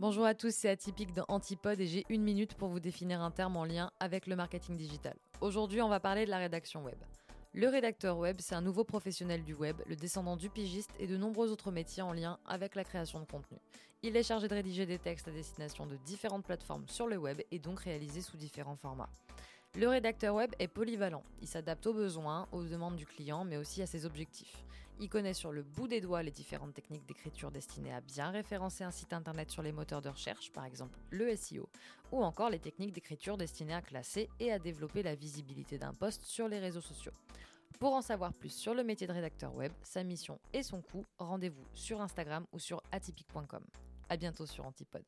Bonjour à tous, c'est Atypique dans Antipode et j'ai une minute pour vous définir un terme en lien avec le marketing digital. Aujourd'hui, on va parler de la rédaction web. Le rédacteur web, c'est un nouveau professionnel du web, le descendant du pigiste et de nombreux autres métiers en lien avec la création de contenu. Il est chargé de rédiger des textes à destination de différentes plateformes sur le web et donc réalisés sous différents formats. Le rédacteur web est polyvalent. Il s'adapte aux besoins, aux demandes du client, mais aussi à ses objectifs. Il connaît sur le bout des doigts les différentes techniques d'écriture destinées à bien référencer un site internet sur les moteurs de recherche, par exemple le SEO, ou encore les techniques d'écriture destinées à classer et à développer la visibilité d'un poste sur les réseaux sociaux. Pour en savoir plus sur le métier de rédacteur web, sa mission et son coût, rendez-vous sur Instagram ou sur atypique.com. À bientôt sur Antipode.